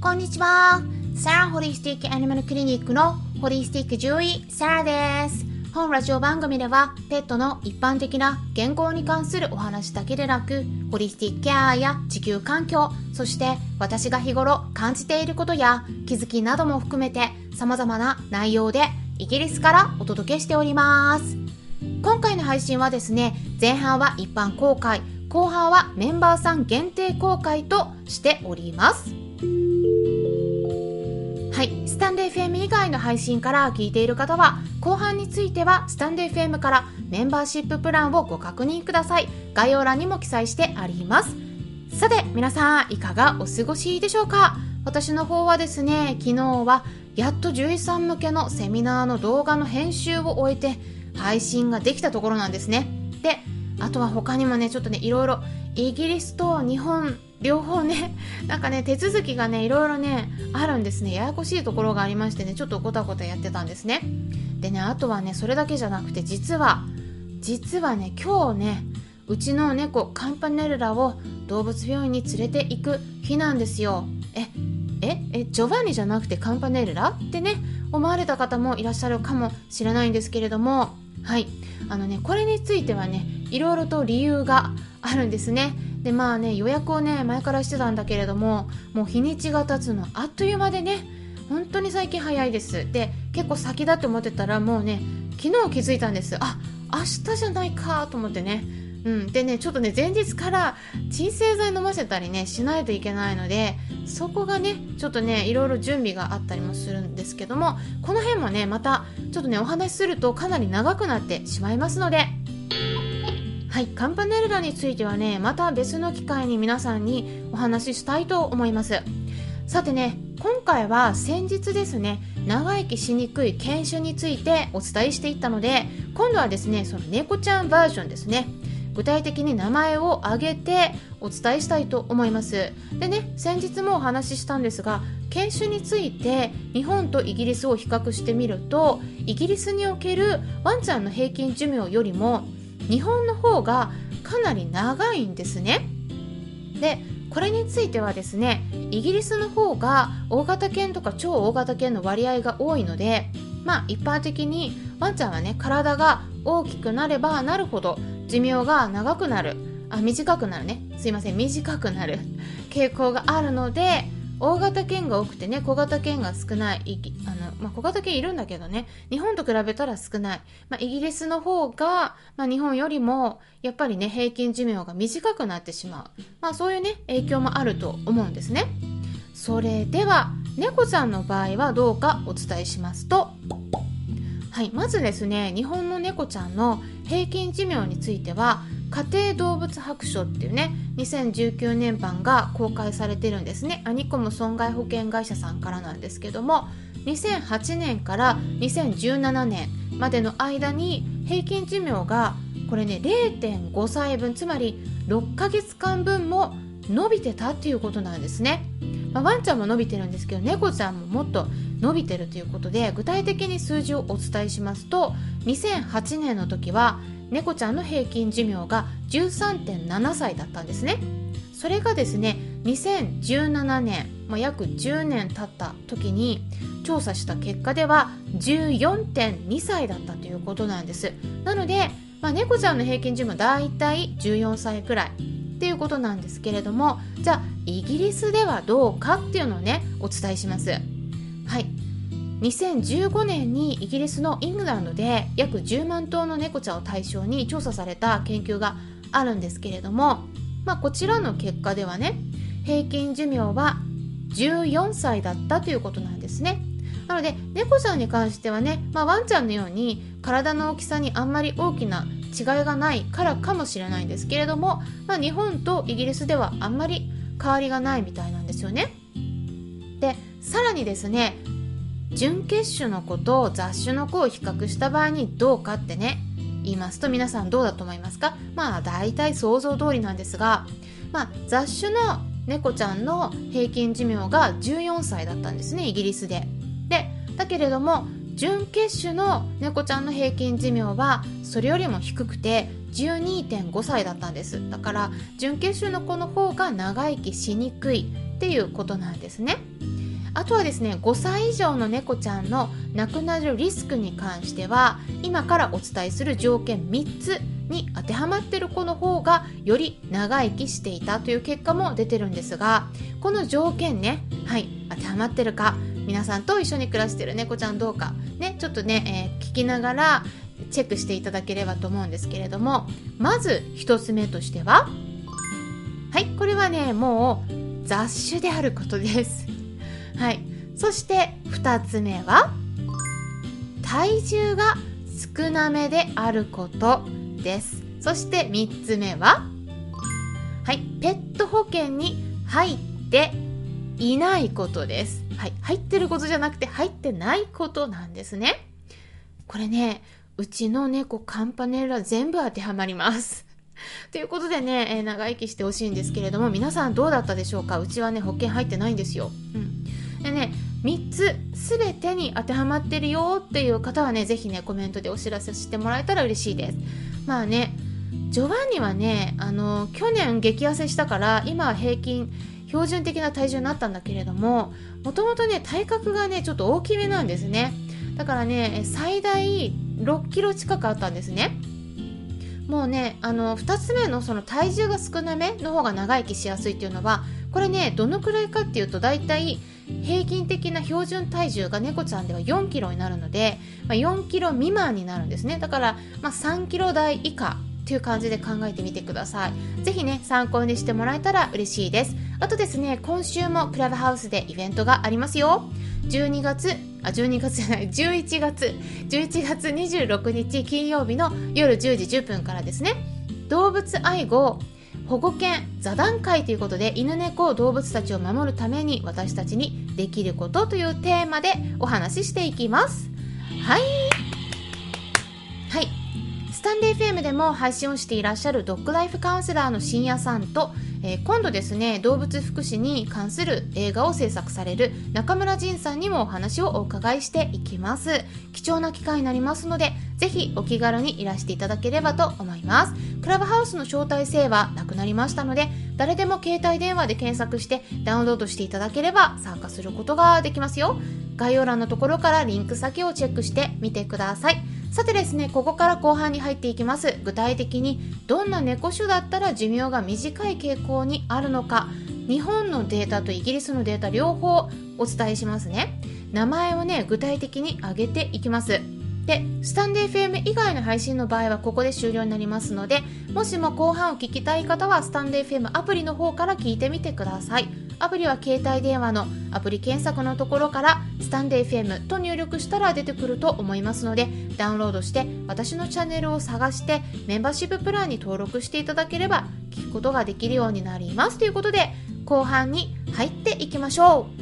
こんにちは。サラホリスティックアニマルクリニックのホリスティック獣医、サラです。本ラジオ番組では、ペットの一般的な健康に関するお話だけでなく、ホリスティックケアや地球環境、そして私が日頃感じていることや気づきなども含めて様々な内容でイギリスからお届けしております。今回の配信はですね、前半は一般公開、後半はメンバーさん限定公開としております。はい、スタンド FM 以外の配信から聞いている方は、後半についてはスタンド FM からメンバーシッププランをご確認ください。概要欄にも記載してあります。さて、皆さんいかがお過ごしでしょうか？私の方はですね、昨日はやっと獣医さん向けのセミナーの動画の編集を終えて配信ができたところなんですね。で、あとは他にもね、ちょっとね、いろいろイギリスと日本両方ね、なんかね、手続きがね、いろいろね、あるんですね。ややこしいところがありましてね、ちょっとごたごたやってたんですね。でね、あとはね、それだけじゃなくて、実は、実はね、今日ね、うちの猫、カンパネルラを動物病院に連れて行く日なんですよ。え、え、え、ジョバンニじゃなくてカンパネルラってね、思われた方もいらっしゃるかもしれないんですけれども、はい。あのね、これについてはね、いろいろと理由があるんですね。でまあね予約をね前からしてたんだけれどももう日にちが経つのあっという間でね本当に最近早いです。で結構先だって思ってたらもうね昨日気づいたんです。あ明日じゃないかと思ってね。うん、でねちょっとね前日から鎮静剤飲ませたりねしないといけないのでそこがねちょっとねいろいろ準備があったりもするんですけどもこの辺もねまたちょっとねお話しするとかなり長くなってしまいますのではい、カンパネルラについてはね、また別の機会に皆さんにお話ししたいと思います。さてね、今回は先日ですね、長生きしにくい犬種についてお伝えしていったので、今度はですね、その猫ちゃんバージョンですね。具体的に名前を挙げてお伝えしたいと思います。でね、先日もお話ししたんですが、犬種について日本とイギリスを比較してみると、イギリスにおけるワンちゃんの平均寿命よりも日本の方がかなり長いんですね。でこれについてはですねイギリスの方が大型犬とか超大型犬の割合が多いのでまあ一般的にワンちゃんはね体が大きくなればなるほど寿命が長くなる。あ短くなるね。すいません短くなる。傾向があるので大型犬が多くてね小型犬が少ないあの、まあ、小型犬いるんだけどね日本と比べたら少ない、まあ、イギリスの方が、まあ、日本よりもやっぱりね平均寿命が短くなってしまう、まあ、そういうね影響もあると思うんですね。それでは猫ちゃんの場合はどうかお伝えしますとはい、まずですね日本の猫ちゃんの平均寿命については家庭動物白書っていうね2019年版が公開されてるんですね。アニコム損害保険会社さんからなんですけども2008年から2017年までの間に平均寿命がこれね0.5歳分つまり6ヶ月間分も伸びてたっていうことなんですね、まあ、ワンちゃんも伸びてるんですけど猫ちゃんももっと伸びてるということで具体的に数字をお伝えしますと2008年の時は猫ちゃんの平均寿命が13.7歳だったんですね。それがですね2017年、まあ、約10年経った時に調査した結果では14.2歳だったということなんです。なので、まあ、猫ちゃんの平均寿命だいたい14歳くらいっていうことなんですけれどもじゃあイギリスではどうかっていうのをねお伝えします。はい。2015年にイギリスのイングランドで約10万頭の猫ちゃんを対象に調査された研究があるんですけれども、まあ、こちらの結果ではね平均寿命は14歳だったということなんですね。なので猫ちゃんに関してはね、まあ、ワンちゃんのように体の大きさにあんまり大きな違いがないからかもしれないんですけれども、まあ、日本とイギリスではあんまり変わりがないみたいなんですよね。でさらにですね準決種の子と雑種の子を比較した場合にどうかってね言いますと皆さんどうだと思いますか？まあ大体想像通りなんですが、まあ、雑種の猫ちゃんの平均寿命が14歳だったんですねイギリスで。でだけれども準決種の猫ちゃんの平均寿命はそれよりも低くて12.5歳だったんですだから準決種の子の方が長生きしにくいっていうことなんですね。あとはですね5歳以上の猫ちゃんの亡くなるリスクに関しては今からお伝えする条件3つに当てはまってる子の方がより長生きしていたという結果も出てるんですがこの条件ねはい当てはまってるか皆さんと一緒に暮らしてる猫ちゃんどうかねちょっとね、えー、聞きながらチェックしていただければと思うんですけれどもまず1つ目としてははいこれはねもう雑種であることです。はい。そして2つ目は体重が少なめであることです。そして3つ目ははい。ペット保険に入っていないことです。はい。入ってることじゃなくて入ってないことなんですね。これねうちの猫カンパネラ全部当てはまります。ということでね、えー、長生きしてほしいんですけれども、皆さんどうだったでしょうか？うちはね、保険入ってないんですよ。うん。でね、3つ全てに当てはまってるよっていう方はね、ぜひね、コメントでお知らせしてもらえたら嬉しいです。まあね、ジョバンニはね、あの、去年激痩せしたから、今は平均、標準的な体重になったんだけれども、もともとね、体格がね、ちょっと大きめなんですね。だからね、最大6キロ近くあったんですね。もうねあの2つ目のその体重が少なめの方が長生きしやすいっていうのはこれねどのくらいかっていうと大体平均的な標準体重が猫ちゃんでは4キロになるので、まあ、4キロ未満になるんですね。だから、まあ、3キロ台以下っていう感じで考えてみてください。ぜひね参考にしてもらえたら嬉しいです。あとですね今週もクラブハウスでイベントがありますよ。12月あ12月じゃない11月11月26日金曜日の夜10時10分からですね。動物愛護保護犬座談会ということで犬猫動物たちを守るために私たちにできることというテーマでお話ししていきます。はい。はい。スタンデー FM でも配信をしていらっしゃるドッグライフカウンセラーの深夜さんとえー、今度ですね動物福祉に関する映画を制作される中村仁さんにもお話をお伺いしていきます。貴重な機会になりますのでぜひお気軽にいらしていただければと思います。クラブハウスの招待制はなくなりましたので誰でも携帯電話で検索してダウンロードしていただければ参加することができますよ。概要欄のところからリンク先をチェックしてみてください。さてですねここから後半に入っていきます。具体的にどんな猫種だったら寿命が短い傾向にあるのか日本のデータとイギリスのデータ両方お伝えしますね。名前をね具体的に挙げていきます。でスタンデー FM 以外の配信の場合はここで終了になりますのでもしも後半を聞きたい方はスタンデー FM アプリの方から聞いてみてください。アプリは携帯電話のアプリ検索のところからスタンデー FM と入力したら出てくると思いますのでダウンロードして私のチャンネルを探してメンバーシッププランに登録していただければ聞くことができるようになります。ということで後半に入っていきましょう。